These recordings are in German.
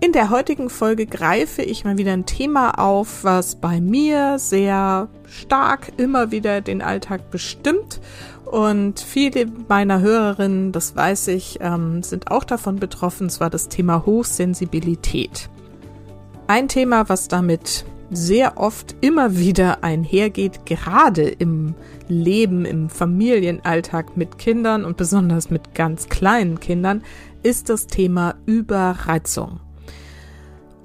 In der heutigen Folge greife ich mal wieder ein Thema auf, was bei mir sehr stark immer wieder den Alltag bestimmt. Und viele meiner Hörerinnen, das weiß ich, ähm, sind auch davon betroffen, zwar das Thema Hochsensibilität. Ein Thema, was damit sehr oft immer wieder einhergeht, gerade im Leben, im Familienalltag mit Kindern und besonders mit ganz kleinen Kindern, ist das Thema Überreizung.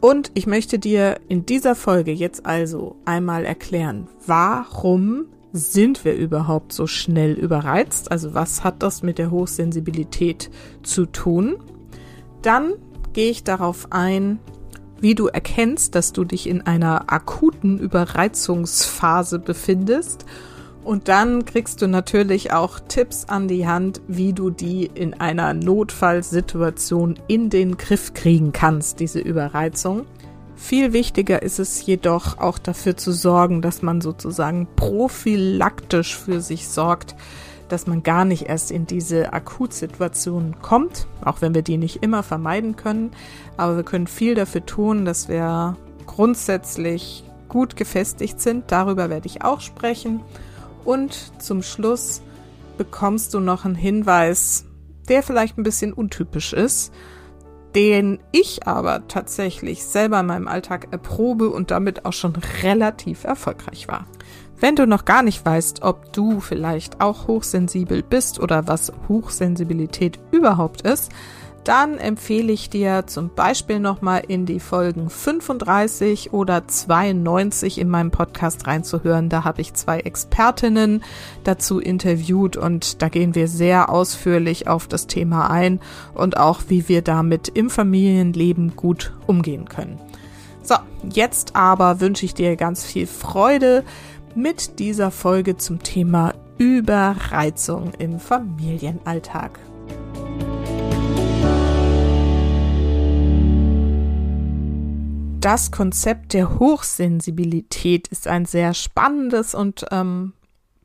Und ich möchte dir in dieser Folge jetzt also einmal erklären, warum sind wir überhaupt so schnell überreizt? Also was hat das mit der Hochsensibilität zu tun? Dann gehe ich darauf ein, wie du erkennst, dass du dich in einer akuten Überreizungsphase befindest und dann kriegst du natürlich auch Tipps an die Hand, wie du die in einer Notfallsituation in den Griff kriegen kannst, diese Überreizung. Viel wichtiger ist es jedoch auch dafür zu sorgen, dass man sozusagen prophylaktisch für sich sorgt, dass man gar nicht erst in diese Akutsituation kommt, auch wenn wir die nicht immer vermeiden können. Aber wir können viel dafür tun, dass wir grundsätzlich gut gefestigt sind. Darüber werde ich auch sprechen. Und zum Schluss bekommst du noch einen Hinweis, der vielleicht ein bisschen untypisch ist, den ich aber tatsächlich selber in meinem Alltag erprobe und damit auch schon relativ erfolgreich war. Wenn du noch gar nicht weißt, ob du vielleicht auch hochsensibel bist oder was Hochsensibilität überhaupt ist, dann empfehle ich dir zum Beispiel nochmal in die Folgen 35 oder 92 in meinem Podcast reinzuhören. Da habe ich zwei Expertinnen dazu interviewt und da gehen wir sehr ausführlich auf das Thema ein und auch, wie wir damit im Familienleben gut umgehen können. So, jetzt aber wünsche ich dir ganz viel Freude mit dieser Folge zum Thema Überreizung im Familienalltag. Das Konzept der Hochsensibilität ist ein sehr spannendes und ähm,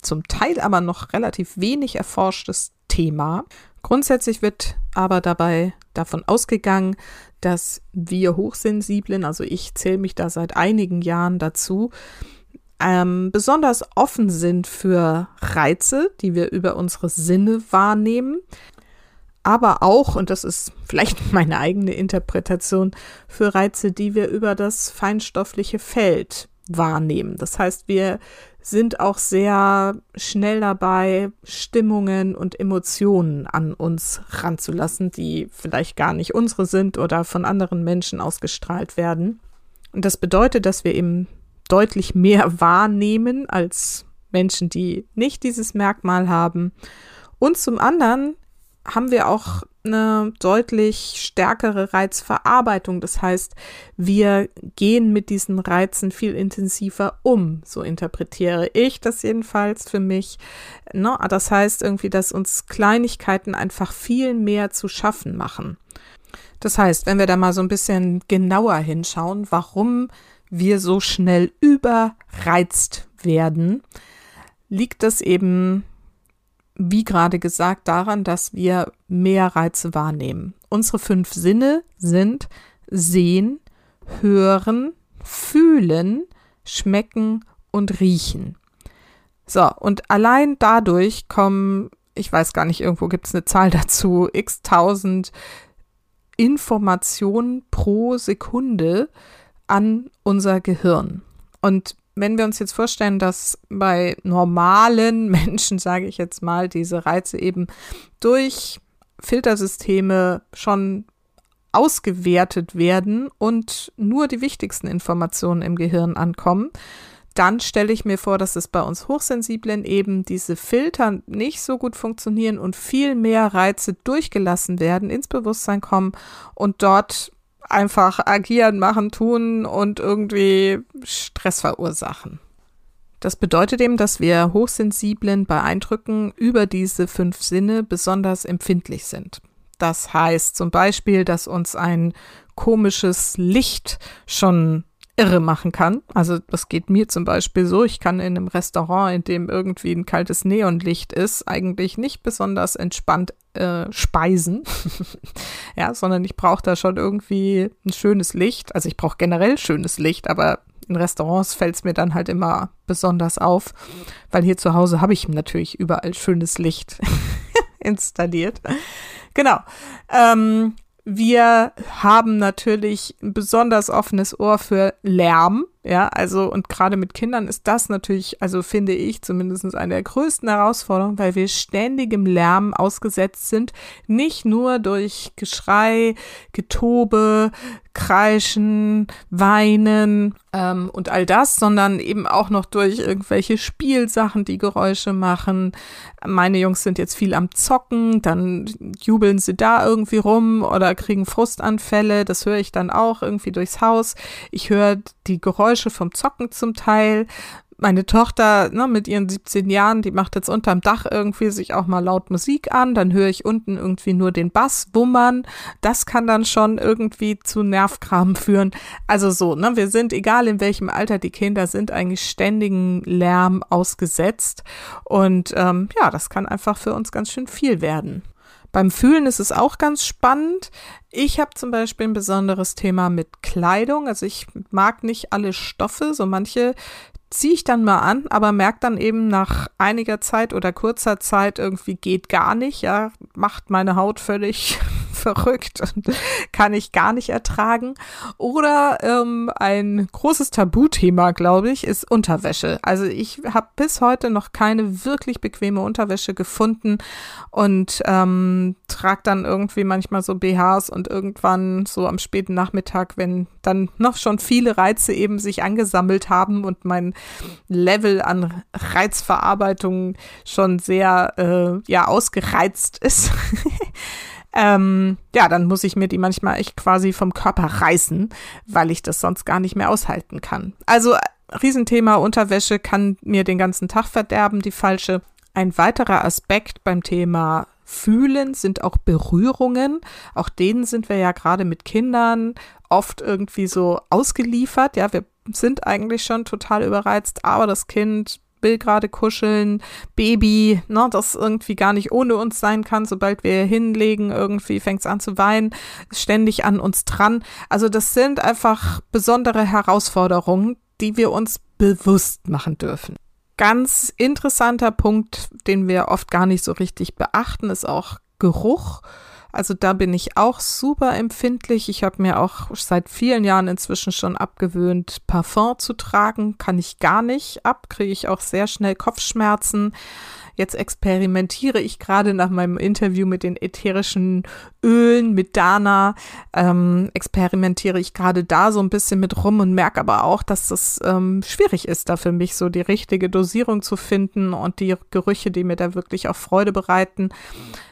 zum Teil aber noch relativ wenig erforschtes Thema. Grundsätzlich wird aber dabei davon ausgegangen, dass wir Hochsensiblen, also ich zähle mich da seit einigen Jahren dazu, ähm, besonders offen sind für Reize, die wir über unsere Sinne wahrnehmen, aber auch, und das ist vielleicht meine eigene Interpretation, für Reize, die wir über das feinstoffliche Feld wahrnehmen. Das heißt, wir sind auch sehr schnell dabei, Stimmungen und Emotionen an uns ranzulassen, die vielleicht gar nicht unsere sind oder von anderen Menschen ausgestrahlt werden. Und das bedeutet, dass wir eben deutlich mehr wahrnehmen als Menschen, die nicht dieses Merkmal haben. Und zum anderen haben wir auch eine deutlich stärkere Reizverarbeitung. Das heißt, wir gehen mit diesen Reizen viel intensiver um. So interpretiere ich das jedenfalls für mich. Ne? Das heißt irgendwie, dass uns Kleinigkeiten einfach viel mehr zu schaffen machen. Das heißt, wenn wir da mal so ein bisschen genauer hinschauen, warum wir so schnell überreizt werden, liegt das eben wie gerade gesagt, daran, dass wir mehr Reize wahrnehmen. Unsere fünf Sinne sind sehen, hören, fühlen, schmecken und riechen. So, und allein dadurch kommen, ich weiß gar nicht, irgendwo gibt es eine Zahl dazu, x tausend Informationen pro Sekunde an unser Gehirn. Und wenn wir uns jetzt vorstellen, dass bei normalen Menschen, sage ich jetzt mal, diese Reize eben durch Filtersysteme schon ausgewertet werden und nur die wichtigsten Informationen im Gehirn ankommen, dann stelle ich mir vor, dass es bei uns Hochsensiblen eben diese Filter nicht so gut funktionieren und viel mehr Reize durchgelassen werden, ins Bewusstsein kommen und dort einfach agieren, machen, tun und irgendwie Stress verursachen. Das bedeutet eben, dass wir hochsensiblen bei Eindrücken über diese fünf Sinne besonders empfindlich sind. Das heißt zum Beispiel, dass uns ein komisches Licht schon irre machen kann. Also das geht mir zum Beispiel so. Ich kann in einem Restaurant, in dem irgendwie ein kaltes Neonlicht ist, eigentlich nicht besonders entspannt äh, speisen. ja, sondern ich brauche da schon irgendwie ein schönes Licht. Also ich brauche generell schönes Licht, aber in Restaurants fällt es mir dann halt immer besonders auf, weil hier zu Hause habe ich natürlich überall schönes Licht installiert. Genau. Ähm, wir haben natürlich ein besonders offenes Ohr für Lärm. Ja, also und gerade mit Kindern ist das natürlich, also finde ich zumindest eine der größten Herausforderungen, weil wir ständigem Lärm ausgesetzt sind. Nicht nur durch Geschrei, Getobe, Kreischen, Weinen ähm, und all das, sondern eben auch noch durch irgendwelche Spielsachen, die Geräusche machen. Meine Jungs sind jetzt viel am Zocken, dann jubeln sie da irgendwie rum oder kriegen Frustanfälle. Das höre ich dann auch irgendwie durchs Haus. Ich höre die Geräusche vom Zocken zum Teil meine Tochter ne, mit ihren 17 Jahren, die macht jetzt unterm Dach irgendwie sich auch mal laut Musik an, dann höre ich unten irgendwie nur den Bass wummern. Das kann dann schon irgendwie zu Nervkram führen. Also so, ne, wir sind, egal in welchem Alter die Kinder sind, eigentlich ständigen Lärm ausgesetzt. Und ähm, ja, das kann einfach für uns ganz schön viel werden. Beim Fühlen ist es auch ganz spannend. Ich habe zum Beispiel ein besonderes Thema mit Kleidung. Also ich mag nicht alle Stoffe. So manche ziehe ich dann mal an, aber merke dann eben nach einiger Zeit oder kurzer Zeit irgendwie geht gar nicht, ja, macht meine Haut völlig verrückt und kann ich gar nicht ertragen. Oder ähm, ein großes Tabuthema, glaube ich, ist Unterwäsche. Also ich habe bis heute noch keine wirklich bequeme Unterwäsche gefunden und ähm, trage dann irgendwie manchmal so BHs und irgendwann so am späten Nachmittag, wenn dann noch schon viele Reize eben sich angesammelt haben und mein Level an Reizverarbeitung schon sehr äh, ja ausgereizt ist. ähm, ja, dann muss ich mir die manchmal echt quasi vom Körper reißen, weil ich das sonst gar nicht mehr aushalten kann. Also Riesenthema Unterwäsche kann mir den ganzen Tag verderben, die falsche. Ein weiterer Aspekt beim Thema Fühlen sind auch Berührungen. Auch denen sind wir ja gerade mit Kindern oft irgendwie so ausgeliefert. Ja, wir sind eigentlich schon total überreizt, aber das Kind will gerade kuscheln, Baby, ne, das irgendwie gar nicht ohne uns sein kann. Sobald wir hinlegen, irgendwie fängt es an zu weinen, ständig an uns dran. Also das sind einfach besondere Herausforderungen, die wir uns bewusst machen dürfen. Ganz interessanter Punkt, den wir oft gar nicht so richtig beachten, ist auch Geruch. Also da bin ich auch super empfindlich. Ich habe mir auch seit vielen Jahren inzwischen schon abgewöhnt, Parfum zu tragen. Kann ich gar nicht ab, kriege ich auch sehr schnell Kopfschmerzen. Jetzt experimentiere ich gerade nach meinem Interview mit den ätherischen Ölen mit Dana, ähm, experimentiere ich gerade da so ein bisschen mit rum und merke aber auch, dass das ähm, schwierig ist, da für mich so die richtige Dosierung zu finden und die Gerüche, die mir da wirklich auch Freude bereiten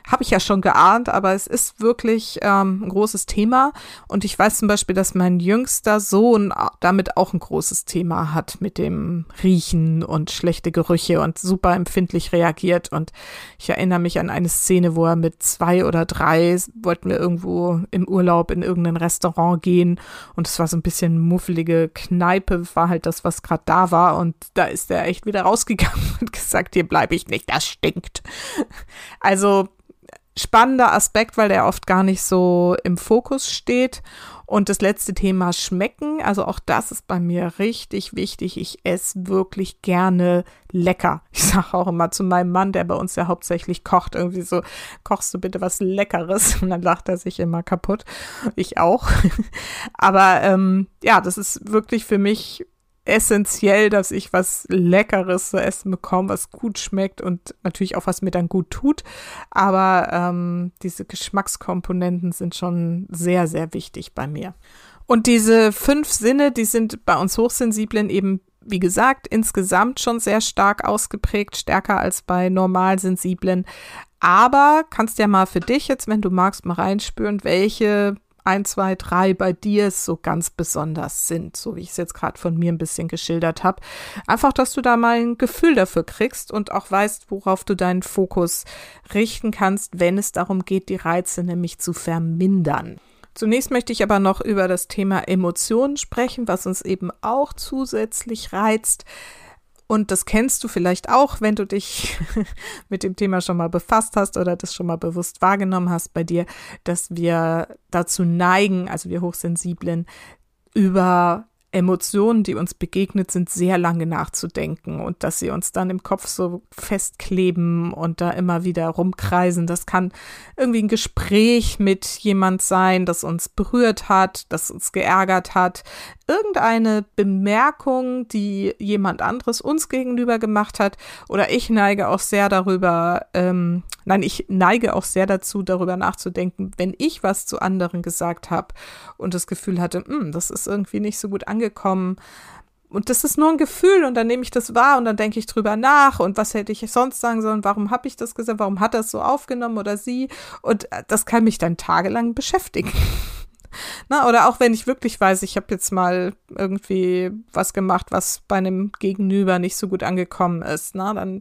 habe ich ja schon geahnt, aber es ist wirklich ähm, ein großes Thema. Und ich weiß zum Beispiel, dass mein jüngster Sohn damit auch ein großes Thema hat mit dem Riechen und schlechte Gerüche und super empfindlich reagiert. Und ich erinnere mich an eine Szene, wo er mit zwei oder drei wollten wir irgendwo im Urlaub in irgendein Restaurant gehen und es war so ein bisschen muffelige Kneipe, war halt das, was gerade da war. Und da ist er echt wieder rausgegangen und gesagt, hier bleibe ich nicht, das stinkt. Also spannender Aspekt, weil der oft gar nicht so im Fokus steht. Und das letzte Thema Schmecken. Also auch das ist bei mir richtig wichtig. Ich esse wirklich gerne lecker. Ich sage auch immer zu meinem Mann, der bei uns ja hauptsächlich kocht, irgendwie so, kochst du bitte was Leckeres? Und dann lacht er sich immer kaputt. Ich auch. Aber ähm, ja, das ist wirklich für mich essentiell, dass ich was Leckeres zu essen bekomme, was gut schmeckt und natürlich auch was mir dann gut tut. Aber ähm, diese Geschmackskomponenten sind schon sehr, sehr wichtig bei mir. Und diese fünf Sinne, die sind bei uns Hochsensiblen eben, wie gesagt, insgesamt schon sehr stark ausgeprägt, stärker als bei Normalsensiblen. Aber kannst ja mal für dich jetzt, wenn du magst, mal reinspüren, welche ein, zwei, drei bei dir so ganz besonders sind, so wie ich es jetzt gerade von mir ein bisschen geschildert habe. Einfach, dass du da mal ein Gefühl dafür kriegst und auch weißt, worauf du deinen Fokus richten kannst, wenn es darum geht, die Reize nämlich zu vermindern. Zunächst möchte ich aber noch über das Thema Emotionen sprechen, was uns eben auch zusätzlich reizt. Und das kennst du vielleicht auch, wenn du dich mit dem Thema schon mal befasst hast oder das schon mal bewusst wahrgenommen hast bei dir, dass wir dazu neigen, also wir Hochsensiblen, über Emotionen, die uns begegnet sind, sehr lange nachzudenken und dass sie uns dann im Kopf so festkleben und da immer wieder rumkreisen. Das kann irgendwie ein Gespräch mit jemand sein, das uns berührt hat, das uns geärgert hat. Irgendeine Bemerkung, die jemand anderes uns gegenüber gemacht hat. Oder ich neige auch sehr darüber, ähm, nein, ich neige auch sehr dazu, darüber nachzudenken, wenn ich was zu anderen gesagt habe und das Gefühl hatte, hm, das ist irgendwie nicht so gut angekommen. Und das ist nur ein Gefühl und dann nehme ich das wahr und dann denke ich drüber nach und was hätte ich sonst sagen sollen, warum habe ich das gesagt, warum hat es so aufgenommen oder sie und äh, das kann mich dann tagelang beschäftigen. Na, oder auch wenn ich wirklich weiß, ich habe jetzt mal irgendwie was gemacht, was bei einem Gegenüber nicht so gut angekommen ist, na, dann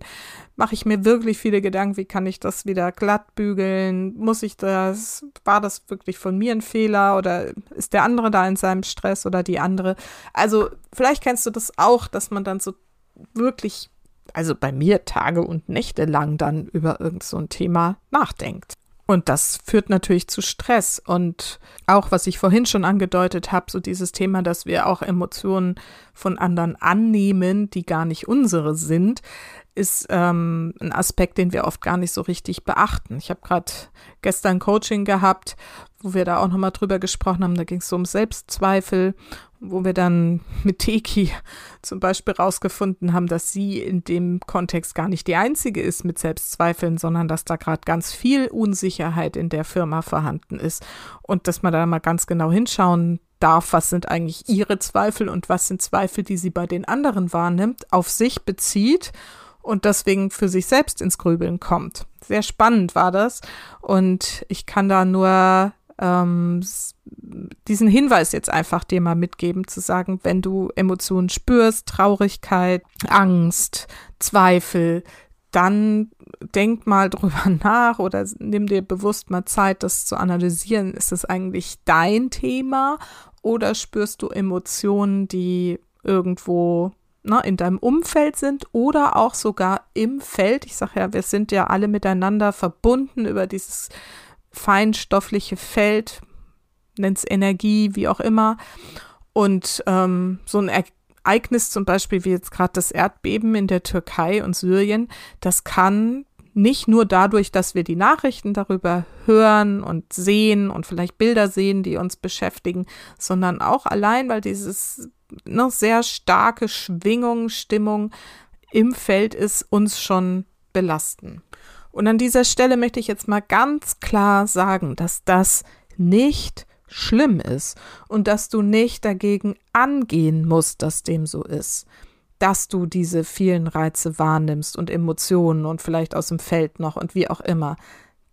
mache ich mir wirklich viele Gedanken, wie kann ich das wieder glatt bügeln? Muss ich das, war das wirklich von mir ein Fehler oder ist der andere da in seinem Stress oder die andere? Also vielleicht kennst du das auch, dass man dann so wirklich, also bei mir Tage und Nächte lang dann über irgend so ein Thema nachdenkt. Und das führt natürlich zu Stress. Und auch, was ich vorhin schon angedeutet habe, so dieses Thema, dass wir auch Emotionen von anderen annehmen, die gar nicht unsere sind, ist ähm, ein Aspekt, den wir oft gar nicht so richtig beachten. Ich habe gerade gestern Coaching gehabt, wo wir da auch nochmal drüber gesprochen haben. Da ging es so um Selbstzweifel, wo wir dann mit Teki zum Beispiel rausgefunden haben, dass sie in dem Kontext gar nicht die einzige ist mit Selbstzweifeln, sondern dass da gerade ganz viel Unsicherheit in der Firma vorhanden ist und dass man da mal ganz genau hinschauen darf, was sind eigentlich ihre Zweifel und was sind Zweifel, die sie bei den anderen wahrnimmt, auf sich bezieht und deswegen für sich selbst ins Grübeln kommt. Sehr spannend war das und ich kann da nur ähm, diesen Hinweis jetzt einfach dir mal mitgeben, zu sagen, wenn du Emotionen spürst, Traurigkeit, Angst, Zweifel, dann denk mal drüber nach oder nimm dir bewusst mal Zeit, das zu analysieren. Ist es eigentlich dein Thema oder spürst du Emotionen, die irgendwo ne, in deinem Umfeld sind oder auch sogar im Feld. Ich sage ja, wir sind ja alle miteinander verbunden über dieses feinstoffliche Feld, nennt es Energie, wie auch immer. Und ähm, so ein Ereignis zum Beispiel wie jetzt gerade das Erdbeben in der Türkei und Syrien, das kann nicht nur dadurch, dass wir die Nachrichten darüber hören und sehen und vielleicht Bilder sehen, die uns beschäftigen, sondern auch allein, weil dieses ne, sehr starke Schwingung, Stimmung im Feld ist, uns schon belasten. Und an dieser Stelle möchte ich jetzt mal ganz klar sagen, dass das nicht schlimm ist und dass du nicht dagegen angehen musst, dass dem so ist. Dass du diese vielen Reize wahrnimmst und Emotionen und vielleicht aus dem Feld noch und wie auch immer.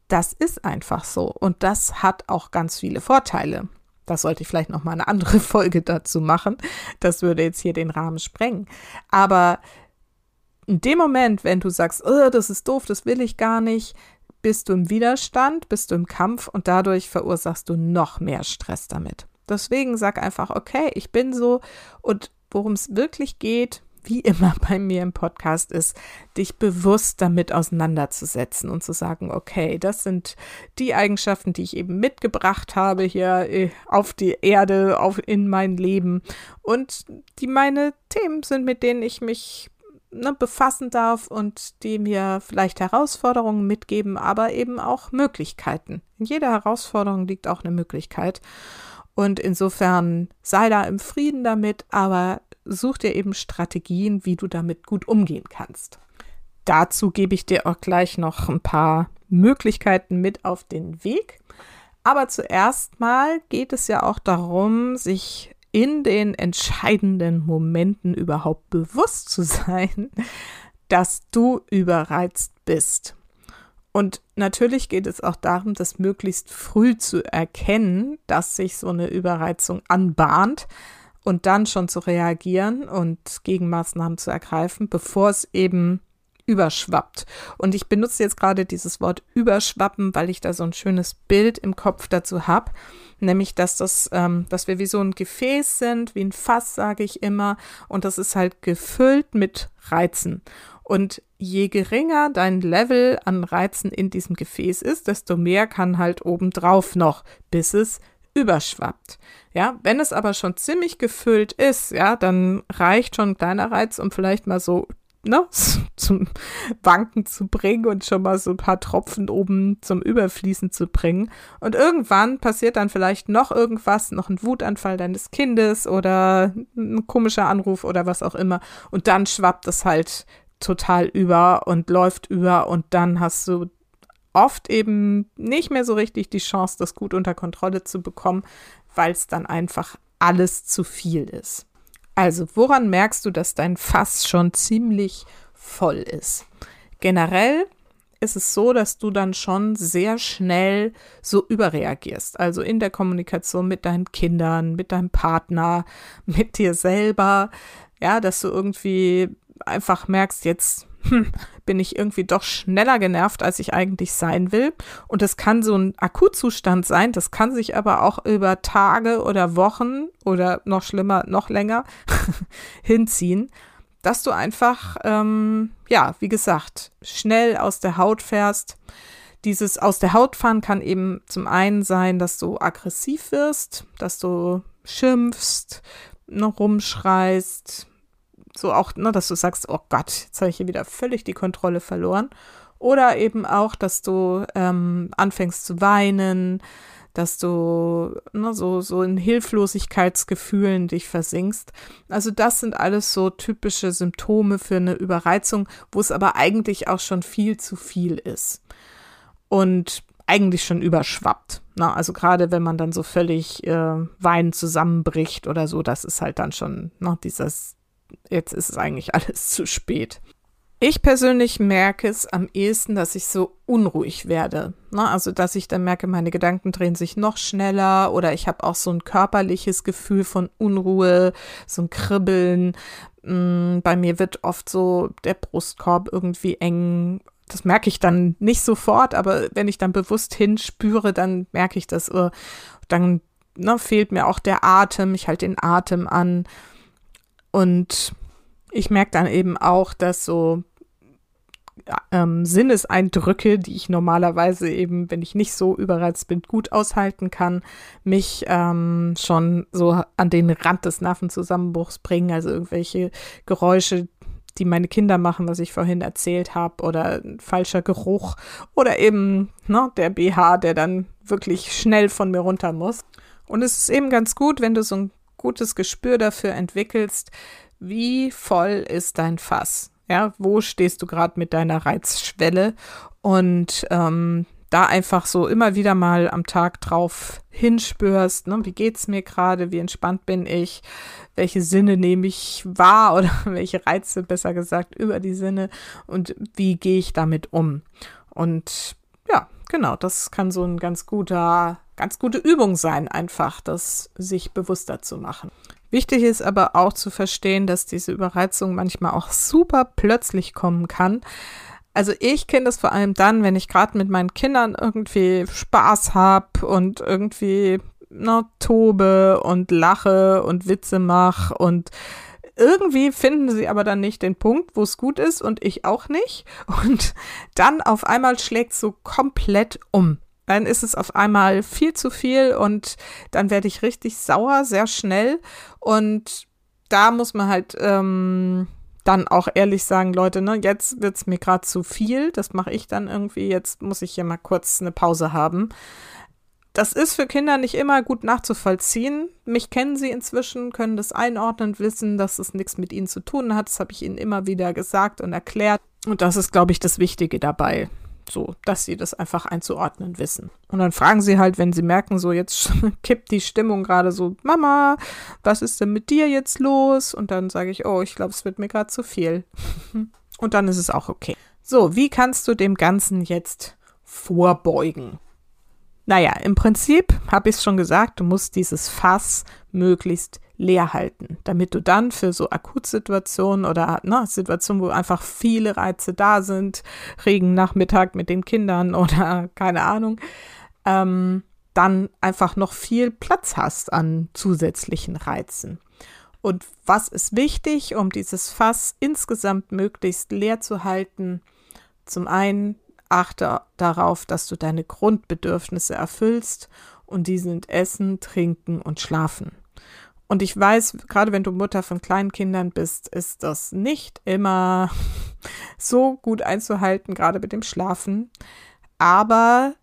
Das ist einfach so und das hat auch ganz viele Vorteile. Das sollte ich vielleicht noch mal eine andere Folge dazu machen. Das würde jetzt hier den Rahmen sprengen. Aber in dem Moment, wenn du sagst, oh, das ist doof, das will ich gar nicht, bist du im Widerstand, bist du im Kampf und dadurch verursachst du noch mehr Stress damit. Deswegen sag einfach, okay, ich bin so und worum es wirklich geht, wie immer bei mir im Podcast ist, dich bewusst damit auseinanderzusetzen und zu sagen, okay, das sind die Eigenschaften, die ich eben mitgebracht habe hier äh, auf die Erde, auf in mein Leben und die meine Themen sind, mit denen ich mich ne, befassen darf und die mir vielleicht Herausforderungen mitgeben, aber eben auch Möglichkeiten. In jeder Herausforderung liegt auch eine Möglichkeit. Und insofern sei da im Frieden damit, aber such dir eben Strategien, wie du damit gut umgehen kannst. Dazu gebe ich dir auch gleich noch ein paar Möglichkeiten mit auf den Weg. Aber zuerst mal geht es ja auch darum, sich in den entscheidenden Momenten überhaupt bewusst zu sein, dass du überreizt bist. Und natürlich geht es auch darum, das möglichst früh zu erkennen, dass sich so eine Überreizung anbahnt und dann schon zu reagieren und Gegenmaßnahmen zu ergreifen, bevor es eben überschwappt. Und ich benutze jetzt gerade dieses Wort überschwappen, weil ich da so ein schönes Bild im Kopf dazu habe, nämlich dass das, ähm, dass wir wie so ein Gefäß sind, wie ein Fass, sage ich immer, und das ist halt gefüllt mit Reizen. Und je geringer dein Level an Reizen in diesem Gefäß ist, desto mehr kann halt obendrauf noch, bis es überschwappt. Ja, wenn es aber schon ziemlich gefüllt ist, ja, dann reicht schon ein kleiner Reiz, um vielleicht mal so ne, zum Wanken zu bringen und schon mal so ein paar Tropfen oben zum Überfließen zu bringen. Und irgendwann passiert dann vielleicht noch irgendwas, noch ein Wutanfall deines Kindes oder ein komischer Anruf oder was auch immer. Und dann schwappt es halt total über und läuft über und dann hast du oft eben nicht mehr so richtig die Chance, das gut unter Kontrolle zu bekommen, weil es dann einfach alles zu viel ist. Also, woran merkst du, dass dein Fass schon ziemlich voll ist? Generell ist es so, dass du dann schon sehr schnell so überreagierst. Also in der Kommunikation mit deinen Kindern, mit deinem Partner, mit dir selber. Ja, dass du irgendwie einfach merkst, jetzt hm, bin ich irgendwie doch schneller genervt, als ich eigentlich sein will. Und das kann so ein Akutzustand sein, das kann sich aber auch über Tage oder Wochen oder noch schlimmer, noch länger hinziehen, dass du einfach, ähm, ja, wie gesagt, schnell aus der Haut fährst. Dieses aus der Haut fahren kann eben zum einen sein, dass du aggressiv wirst, dass du schimpfst, rumschreist, so auch, ne, dass du sagst, oh Gott, jetzt habe ich hier wieder völlig die Kontrolle verloren. Oder eben auch, dass du ähm, anfängst zu weinen, dass du ne, so, so in Hilflosigkeitsgefühlen dich versinkst. Also das sind alles so typische Symptome für eine Überreizung, wo es aber eigentlich auch schon viel zu viel ist. Und eigentlich schon überschwappt. Na, also gerade wenn man dann so völlig äh, weinend zusammenbricht oder so, das ist halt dann schon noch dieses jetzt ist es eigentlich alles zu spät. Ich persönlich merke es am ehesten, dass ich so unruhig werde. Ne? Also, dass ich dann merke, meine Gedanken drehen sich noch schneller oder ich habe auch so ein körperliches Gefühl von Unruhe, so ein Kribbeln. Mm, bei mir wird oft so der Brustkorb irgendwie eng. Das merke ich dann nicht sofort, aber wenn ich dann bewusst hinspüre, dann merke ich das. Uh, dann ne, fehlt mir auch der Atem. Ich halte den Atem an. Und ich merke dann eben auch, dass so ähm, Sinneseindrücke, die ich normalerweise eben, wenn ich nicht so überreizt bin, gut aushalten kann, mich ähm, schon so an den Rand des Nervenzusammenbruchs bringen. Also irgendwelche Geräusche, die meine Kinder machen, was ich vorhin erzählt habe, oder ein falscher Geruch oder eben ne, der BH, der dann wirklich schnell von mir runter muss. Und es ist eben ganz gut, wenn du so ein gutes Gespür dafür entwickelst, wie voll ist dein Fass? Ja, wo stehst du gerade mit deiner Reizschwelle? Und ähm, da einfach so immer wieder mal am Tag drauf hinspürst, ne? wie geht's mir gerade, wie entspannt bin ich, welche Sinne nehme ich wahr oder welche Reize besser gesagt über die Sinne und wie gehe ich damit um. Und ja, genau, das kann so ein ganz guter ganz gute Übung sein, einfach das sich bewusster zu machen. Wichtig ist aber auch zu verstehen, dass diese Überreizung manchmal auch super plötzlich kommen kann. Also ich kenne das vor allem dann, wenn ich gerade mit meinen Kindern irgendwie Spaß habe und irgendwie ne, tobe und lache und Witze mache und irgendwie finden sie aber dann nicht den Punkt, wo es gut ist und ich auch nicht. Und dann auf einmal schlägt so komplett um dann ist es auf einmal viel zu viel und dann werde ich richtig sauer, sehr schnell. Und da muss man halt ähm, dann auch ehrlich sagen, Leute, ne, jetzt wird es mir gerade zu viel. Das mache ich dann irgendwie. Jetzt muss ich hier mal kurz eine Pause haben. Das ist für Kinder nicht immer gut nachzuvollziehen. Mich kennen sie inzwischen, können das einordnen, wissen, dass es nichts mit ihnen zu tun hat. Das habe ich ihnen immer wieder gesagt und erklärt. Und das ist, glaube ich, das Wichtige dabei. So, dass sie das einfach einzuordnen wissen. Und dann fragen sie halt, wenn sie merken, so jetzt kippt die Stimmung gerade so, Mama, was ist denn mit dir jetzt los? Und dann sage ich, oh, ich glaube, es wird mir gerade zu viel. Und dann ist es auch okay. So, wie kannst du dem Ganzen jetzt vorbeugen. Naja, im Prinzip habe ich es schon gesagt, du musst dieses Fass möglichst leer halten, damit du dann für so Akutsituationen oder ne, Situationen, wo einfach viele Reize da sind, Regennachmittag mit den Kindern oder keine Ahnung, ähm, dann einfach noch viel Platz hast an zusätzlichen Reizen. Und was ist wichtig, um dieses Fass insgesamt möglichst leer zu halten? Zum einen achte darauf, dass du deine Grundbedürfnisse erfüllst und die sind Essen, Trinken und Schlafen. Und ich weiß, gerade wenn du Mutter von kleinen Kindern bist, ist das nicht immer so gut einzuhalten, gerade mit dem Schlafen. Aber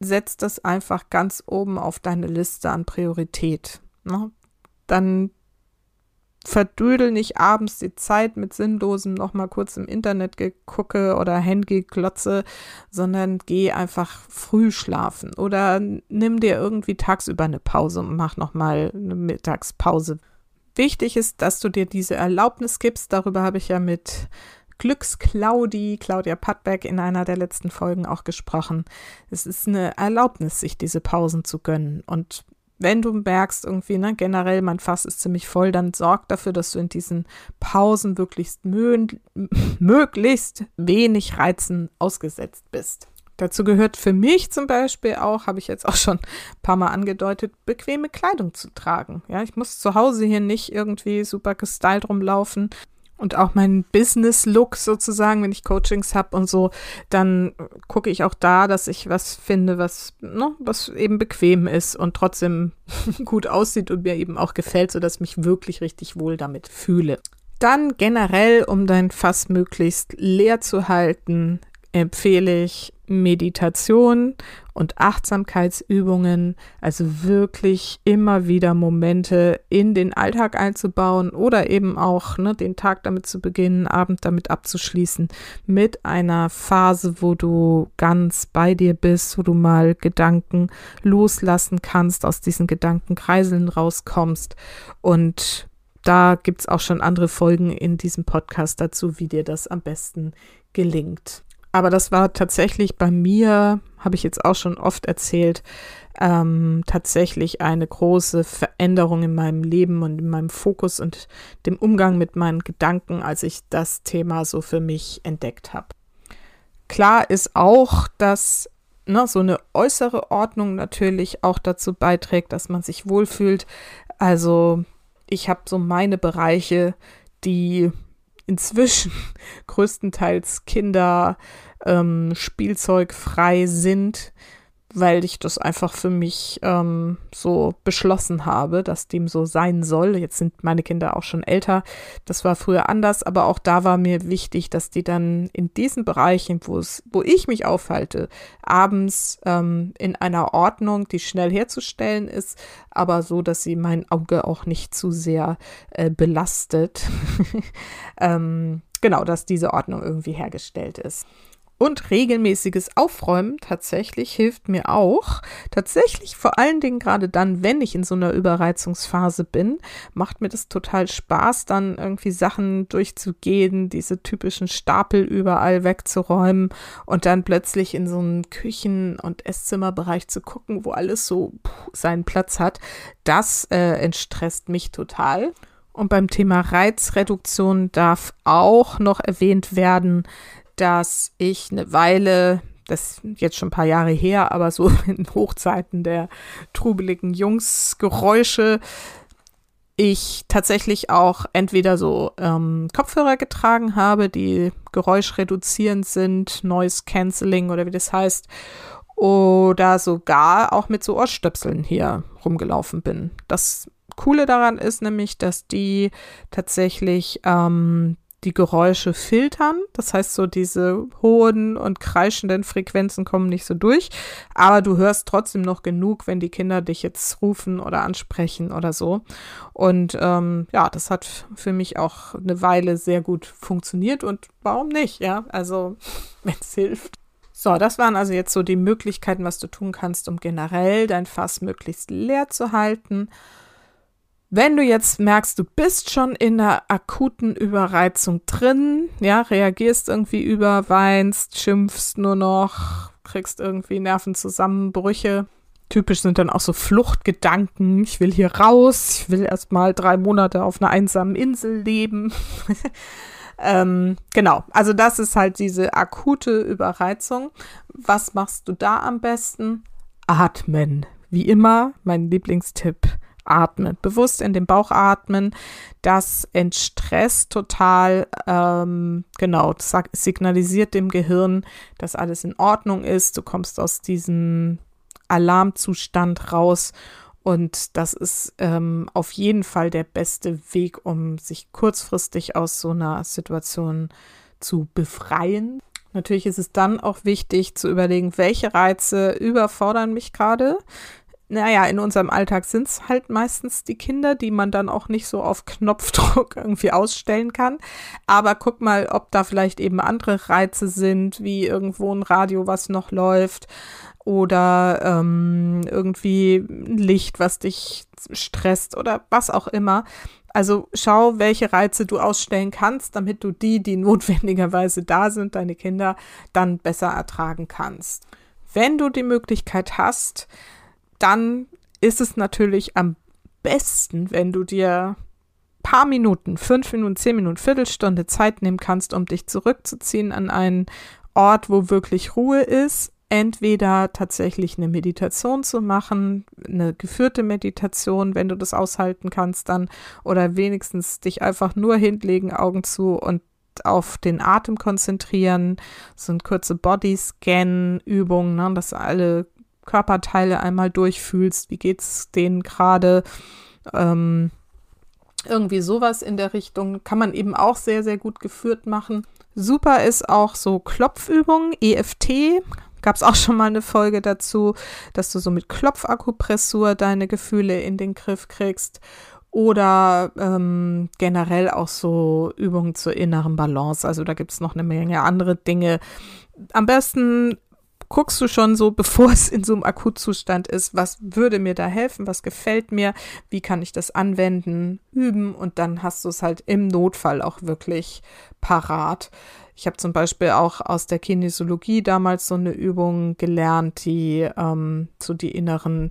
setz das einfach ganz oben auf deine Liste an Priorität. Ne? Dann verdödel nicht abends die Zeit mit sinnlosem noch mal kurz im Internet gegucke oder Handy glotze, sondern geh einfach früh schlafen oder nimm dir irgendwie tagsüber eine Pause und mach noch mal eine Mittagspause. Wichtig ist, dass du dir diese Erlaubnis gibst. Darüber habe ich ja mit Glücksclaudi, Claudia Pattberg, in einer der letzten Folgen auch gesprochen. Es ist eine Erlaubnis, sich diese Pausen zu gönnen. Und wenn du merkst, irgendwie, ne, generell mein Fass ist ziemlich voll, dann sorg dafür, dass du in diesen Pausen wirklich möglichst wenig Reizen ausgesetzt bist. Dazu gehört für mich zum Beispiel auch, habe ich jetzt auch schon ein paar Mal angedeutet, bequeme Kleidung zu tragen. Ja, ich muss zu Hause hier nicht irgendwie super gestylt rumlaufen und auch mein Business-Look sozusagen, wenn ich Coachings habe und so, dann gucke ich auch da, dass ich was finde, was, ne, was eben bequem ist und trotzdem gut aussieht und mir eben auch gefällt, sodass ich mich wirklich richtig wohl damit fühle. Dann generell, um dein Fass möglichst leer zu halten, empfehle ich Meditation und Achtsamkeitsübungen, also wirklich immer wieder Momente in den Alltag einzubauen oder eben auch ne, den Tag damit zu beginnen, Abend damit abzuschließen, mit einer Phase, wo du ganz bei dir bist, wo du mal Gedanken loslassen kannst, aus diesen Gedankenkreiseln rauskommst und da gibt es auch schon andere Folgen in diesem Podcast dazu, wie dir das am besten gelingt. Aber das war tatsächlich bei mir, habe ich jetzt auch schon oft erzählt, ähm, tatsächlich eine große Veränderung in meinem Leben und in meinem Fokus und dem Umgang mit meinen Gedanken, als ich das Thema so für mich entdeckt habe. Klar ist auch, dass ne, so eine äußere Ordnung natürlich auch dazu beiträgt, dass man sich wohlfühlt. Also ich habe so meine Bereiche, die inzwischen größtenteils Kinder ähm, spielzeugfrei sind, weil ich das einfach für mich ähm, so beschlossen habe, dass dem so sein soll. Jetzt sind meine Kinder auch schon älter. Das war früher anders, aber auch da war mir wichtig, dass die dann in diesen Bereichen, wo es, wo ich mich aufhalte, abends ähm, in einer Ordnung, die schnell herzustellen ist, aber so, dass sie mein Auge auch nicht zu sehr äh, belastet. ähm, genau, dass diese Ordnung irgendwie hergestellt ist. Und regelmäßiges Aufräumen tatsächlich hilft mir auch. Tatsächlich vor allen Dingen gerade dann, wenn ich in so einer Überreizungsphase bin, macht mir das total Spaß, dann irgendwie Sachen durchzugehen, diese typischen Stapel überall wegzuräumen und dann plötzlich in so einen Küchen- und Esszimmerbereich zu gucken, wo alles so seinen Platz hat. Das äh, entstresst mich total. Und beim Thema Reizreduktion darf auch noch erwähnt werden, dass ich eine Weile, das ist jetzt schon ein paar Jahre her, aber so in Hochzeiten der trubeligen Jungsgeräusche, ich tatsächlich auch entweder so ähm, Kopfhörer getragen habe, die geräuschreduzierend sind, Noise Cancelling oder wie das heißt, oder sogar auch mit so Ohrstöpseln hier rumgelaufen bin. Das Coole daran ist nämlich, dass die tatsächlich ähm, die Geräusche filtern. Das heißt, so diese hohen und kreischenden Frequenzen kommen nicht so durch. Aber du hörst trotzdem noch genug, wenn die Kinder dich jetzt rufen oder ansprechen oder so. Und ähm, ja, das hat für mich auch eine Weile sehr gut funktioniert. Und warum nicht? Ja, also, wenn es hilft. So, das waren also jetzt so die Möglichkeiten, was du tun kannst, um generell dein Fass möglichst leer zu halten. Wenn du jetzt merkst, du bist schon in einer akuten Überreizung drin, ja, reagierst irgendwie über, weinst, schimpfst nur noch, kriegst irgendwie Nervenzusammenbrüche. Typisch sind dann auch so Fluchtgedanken. Ich will hier raus, ich will erst mal drei Monate auf einer einsamen Insel leben. ähm, genau, also das ist halt diese akute Überreizung. Was machst du da am besten? Atmen. Wie immer, mein Lieblingstipp atmen, bewusst in den Bauch atmen. Das entstresst total, ähm, genau, das signalisiert dem Gehirn, dass alles in Ordnung ist. Du kommst aus diesem Alarmzustand raus. Und das ist ähm, auf jeden Fall der beste Weg, um sich kurzfristig aus so einer Situation zu befreien. Natürlich ist es dann auch wichtig zu überlegen, welche Reize überfordern mich gerade naja, in unserem Alltag sind es halt meistens die Kinder, die man dann auch nicht so auf Knopfdruck irgendwie ausstellen kann. Aber guck mal, ob da vielleicht eben andere Reize sind, wie irgendwo ein Radio, was noch läuft oder ähm, irgendwie ein Licht, was dich stresst oder was auch immer. Also schau, welche Reize du ausstellen kannst, damit du die, die notwendigerweise da sind, deine Kinder, dann besser ertragen kannst. Wenn du die Möglichkeit hast, dann ist es natürlich am besten, wenn du dir paar Minuten, fünf Minuten, zehn Minuten, Viertelstunde Zeit nehmen kannst, um dich zurückzuziehen an einen Ort, wo wirklich Ruhe ist. Entweder tatsächlich eine Meditation zu machen, eine geführte Meditation, wenn du das aushalten kannst, dann, oder wenigstens dich einfach nur hinlegen, Augen zu und auf den Atem konzentrieren, so ein kurze Bodyscan-Übungen, ne, dass alle Körperteile einmal durchfühlst, wie geht's denen gerade, ähm, irgendwie sowas in der Richtung kann man eben auch sehr, sehr gut geführt machen. Super ist auch so Klopfübungen, EFT. Gab es auch schon mal eine Folge dazu, dass du so mit Klopfakupressur deine Gefühle in den Griff kriegst. Oder ähm, generell auch so Übungen zur inneren Balance. Also da gibt es noch eine Menge andere Dinge. Am besten guckst du schon so, bevor es in so einem Akutzustand ist, was würde mir da helfen, was gefällt mir, wie kann ich das anwenden, üben und dann hast du es halt im Notfall auch wirklich parat. Ich habe zum Beispiel auch aus der Kinesiologie damals so eine Übung gelernt, die ähm, so die inneren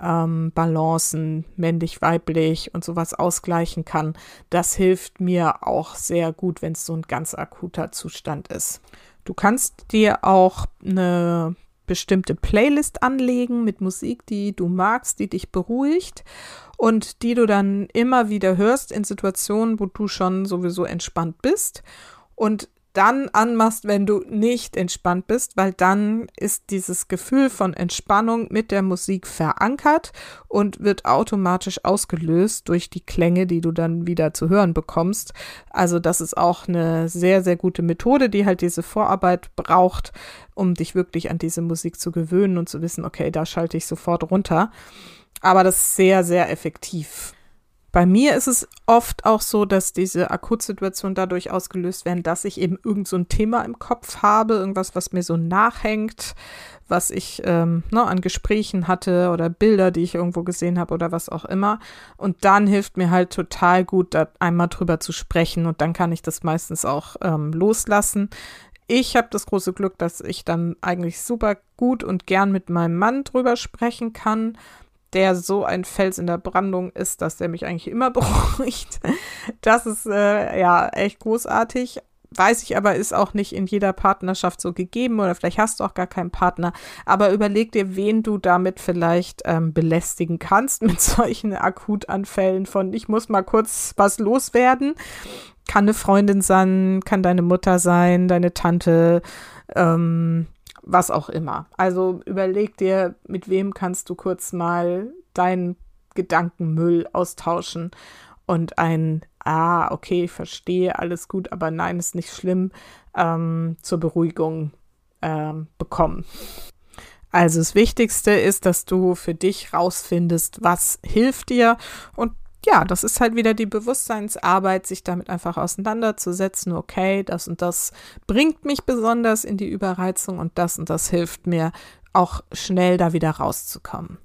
ähm, Balancen, männlich, weiblich und sowas ausgleichen kann. Das hilft mir auch sehr gut, wenn es so ein ganz akuter Zustand ist. Du kannst dir auch eine bestimmte Playlist anlegen mit Musik, die du magst, die dich beruhigt und die du dann immer wieder hörst in Situationen, wo du schon sowieso entspannt bist. Und dann anmachst, wenn du nicht entspannt bist, weil dann ist dieses Gefühl von Entspannung mit der Musik verankert und wird automatisch ausgelöst durch die Klänge, die du dann wieder zu hören bekommst. Also das ist auch eine sehr, sehr gute Methode, die halt diese Vorarbeit braucht, um dich wirklich an diese Musik zu gewöhnen und zu wissen, okay, da schalte ich sofort runter. Aber das ist sehr, sehr effektiv. Bei mir ist es oft auch so, dass diese Akutsituationen dadurch ausgelöst werden, dass ich eben irgend so ein Thema im Kopf habe, irgendwas, was mir so nachhängt, was ich ähm, ne, an Gesprächen hatte oder Bilder, die ich irgendwo gesehen habe oder was auch immer. Und dann hilft mir halt total gut, da einmal drüber zu sprechen und dann kann ich das meistens auch ähm, loslassen. Ich habe das große Glück, dass ich dann eigentlich super gut und gern mit meinem Mann drüber sprechen kann der so ein Fels in der Brandung ist, dass der mich eigentlich immer beruhigt. Das ist äh, ja echt großartig. Weiß ich aber, ist auch nicht in jeder Partnerschaft so gegeben oder vielleicht hast du auch gar keinen Partner. Aber überleg dir, wen du damit vielleicht ähm, belästigen kannst mit solchen Akutanfällen von ich muss mal kurz was loswerden. Kann eine Freundin sein, kann deine Mutter sein, deine Tante, ähm, was auch immer. Also überleg dir, mit wem kannst du kurz mal deinen Gedankenmüll austauschen und ein, ah, okay, verstehe, alles gut, aber nein, ist nicht schlimm, ähm, zur Beruhigung ähm, bekommen. Also das Wichtigste ist, dass du für dich rausfindest, was hilft dir und ja, das ist halt wieder die Bewusstseinsarbeit, sich damit einfach auseinanderzusetzen, okay, das und das bringt mich besonders in die Überreizung und das und das hilft mir auch schnell da wieder rauszukommen.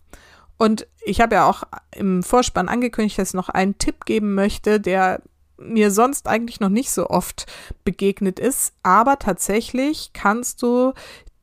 Und ich habe ja auch im Vorspann angekündigt, dass ich noch einen Tipp geben möchte, der mir sonst eigentlich noch nicht so oft begegnet ist. Aber tatsächlich kannst du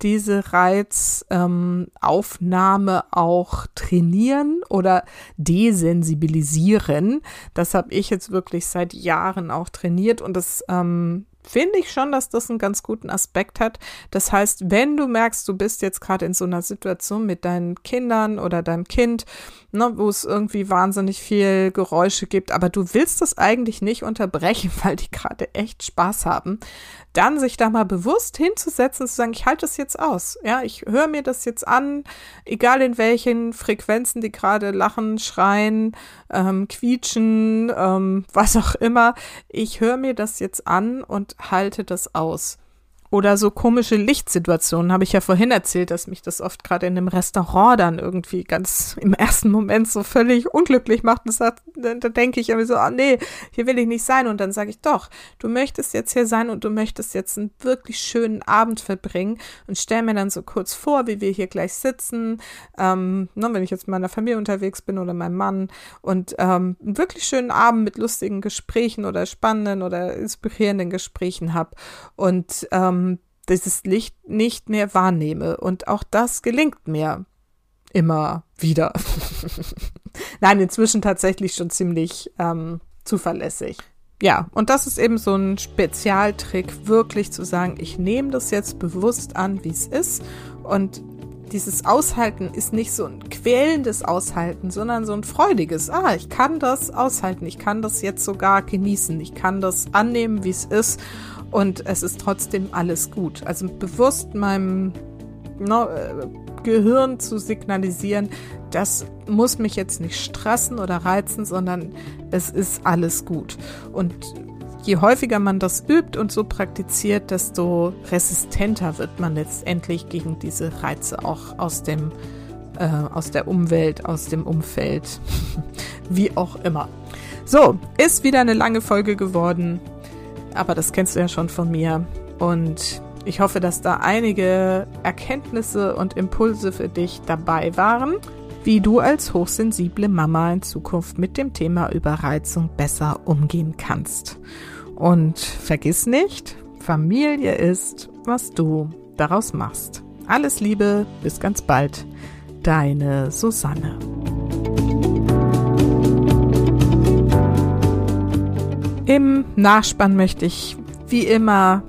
diese Reizaufnahme ähm, auch trainieren oder desensibilisieren. Das habe ich jetzt wirklich seit Jahren auch trainiert und das ähm, finde ich schon, dass das einen ganz guten Aspekt hat. Das heißt, wenn du merkst, du bist jetzt gerade in so einer Situation mit deinen Kindern oder deinem Kind, ne, wo es irgendwie wahnsinnig viel Geräusche gibt, aber du willst das eigentlich nicht unterbrechen, weil die gerade echt Spaß haben, dann sich da mal bewusst hinzusetzen und zu sagen, ich halte das jetzt aus. Ja, ich höre mir das jetzt an, egal in welchen Frequenzen die gerade lachen, schreien, ähm, quietschen, ähm, was auch immer. Ich höre mir das jetzt an und halte das aus. Oder so komische Lichtsituationen, habe ich ja vorhin erzählt, dass mich das oft gerade in einem Restaurant dann irgendwie ganz im ersten Moment so völlig unglücklich macht. Und sagt, da, da denke ich irgendwie so, ah nee, hier will ich nicht sein. Und dann sage ich, doch, du möchtest jetzt hier sein und du möchtest jetzt einen wirklich schönen Abend verbringen und stell mir dann so kurz vor, wie wir hier gleich sitzen, ähm, ne, wenn ich jetzt mit meiner Familie unterwegs bin oder meinem Mann und ähm, einen wirklich schönen Abend mit lustigen Gesprächen oder spannenden oder inspirierenden Gesprächen habe. Und ähm, dieses Licht nicht mehr wahrnehme. Und auch das gelingt mir immer wieder. Nein, inzwischen tatsächlich schon ziemlich ähm, zuverlässig. Ja, und das ist eben so ein Spezialtrick, wirklich zu sagen, ich nehme das jetzt bewusst an, wie es ist. Und dieses Aushalten ist nicht so ein quälendes Aushalten, sondern so ein freudiges. Ah, ich kann das aushalten, ich kann das jetzt sogar genießen, ich kann das annehmen, wie es ist und es ist trotzdem alles gut. Also bewusst meinem no, äh, Gehirn zu signalisieren, das muss mich jetzt nicht stressen oder reizen, sondern es ist alles gut. Und je häufiger man das übt und so praktiziert, desto resistenter wird man letztendlich gegen diese Reize auch aus dem äh, aus der Umwelt, aus dem Umfeld, wie auch immer. So, ist wieder eine lange Folge geworden aber das kennst du ja schon von mir. Und ich hoffe, dass da einige Erkenntnisse und Impulse für dich dabei waren, wie du als hochsensible Mama in Zukunft mit dem Thema Überreizung besser umgehen kannst. Und vergiss nicht, Familie ist, was du daraus machst. Alles Liebe, bis ganz bald. Deine Susanne. Im Nachspann möchte ich wie immer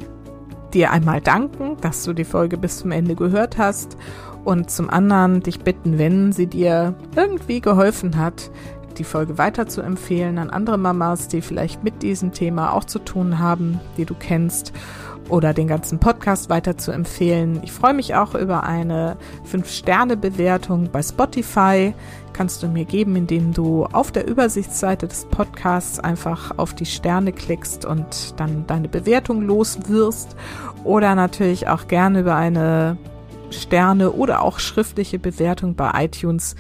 dir einmal danken, dass du die Folge bis zum Ende gehört hast. Und zum anderen dich bitten, wenn sie dir irgendwie geholfen hat, die Folge weiter zu empfehlen an andere Mamas, die vielleicht mit diesem Thema auch zu tun haben, die du kennst oder den ganzen Podcast weiter zu empfehlen. Ich freue mich auch über eine 5-Sterne-Bewertung bei Spotify. Kannst du mir geben, indem du auf der Übersichtsseite des Podcasts einfach auf die Sterne klickst und dann deine Bewertung loswirst. Oder natürlich auch gerne über eine Sterne oder auch schriftliche Bewertung bei iTunes.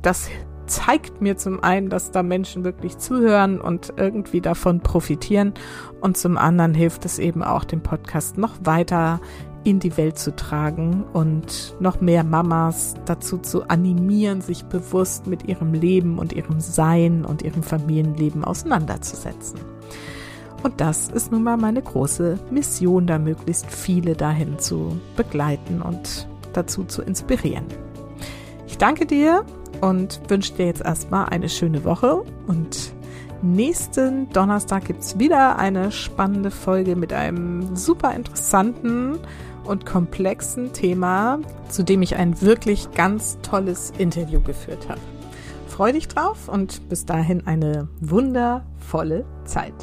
Das zeigt mir zum einen, dass da Menschen wirklich zuhören und irgendwie davon profitieren und zum anderen hilft es eben auch, den Podcast noch weiter in die Welt zu tragen und noch mehr Mamas dazu zu animieren, sich bewusst mit ihrem Leben und ihrem Sein und ihrem Familienleben auseinanderzusetzen. Und das ist nun mal meine große Mission, da möglichst viele dahin zu begleiten und dazu zu inspirieren. Ich danke dir und wünsche dir jetzt erstmal eine schöne Woche und nächsten Donnerstag gibt es wieder eine spannende Folge mit einem super interessanten und komplexen Thema, zu dem ich ein wirklich ganz tolles Interview geführt habe. Freue dich drauf und bis dahin eine wundervolle Zeit.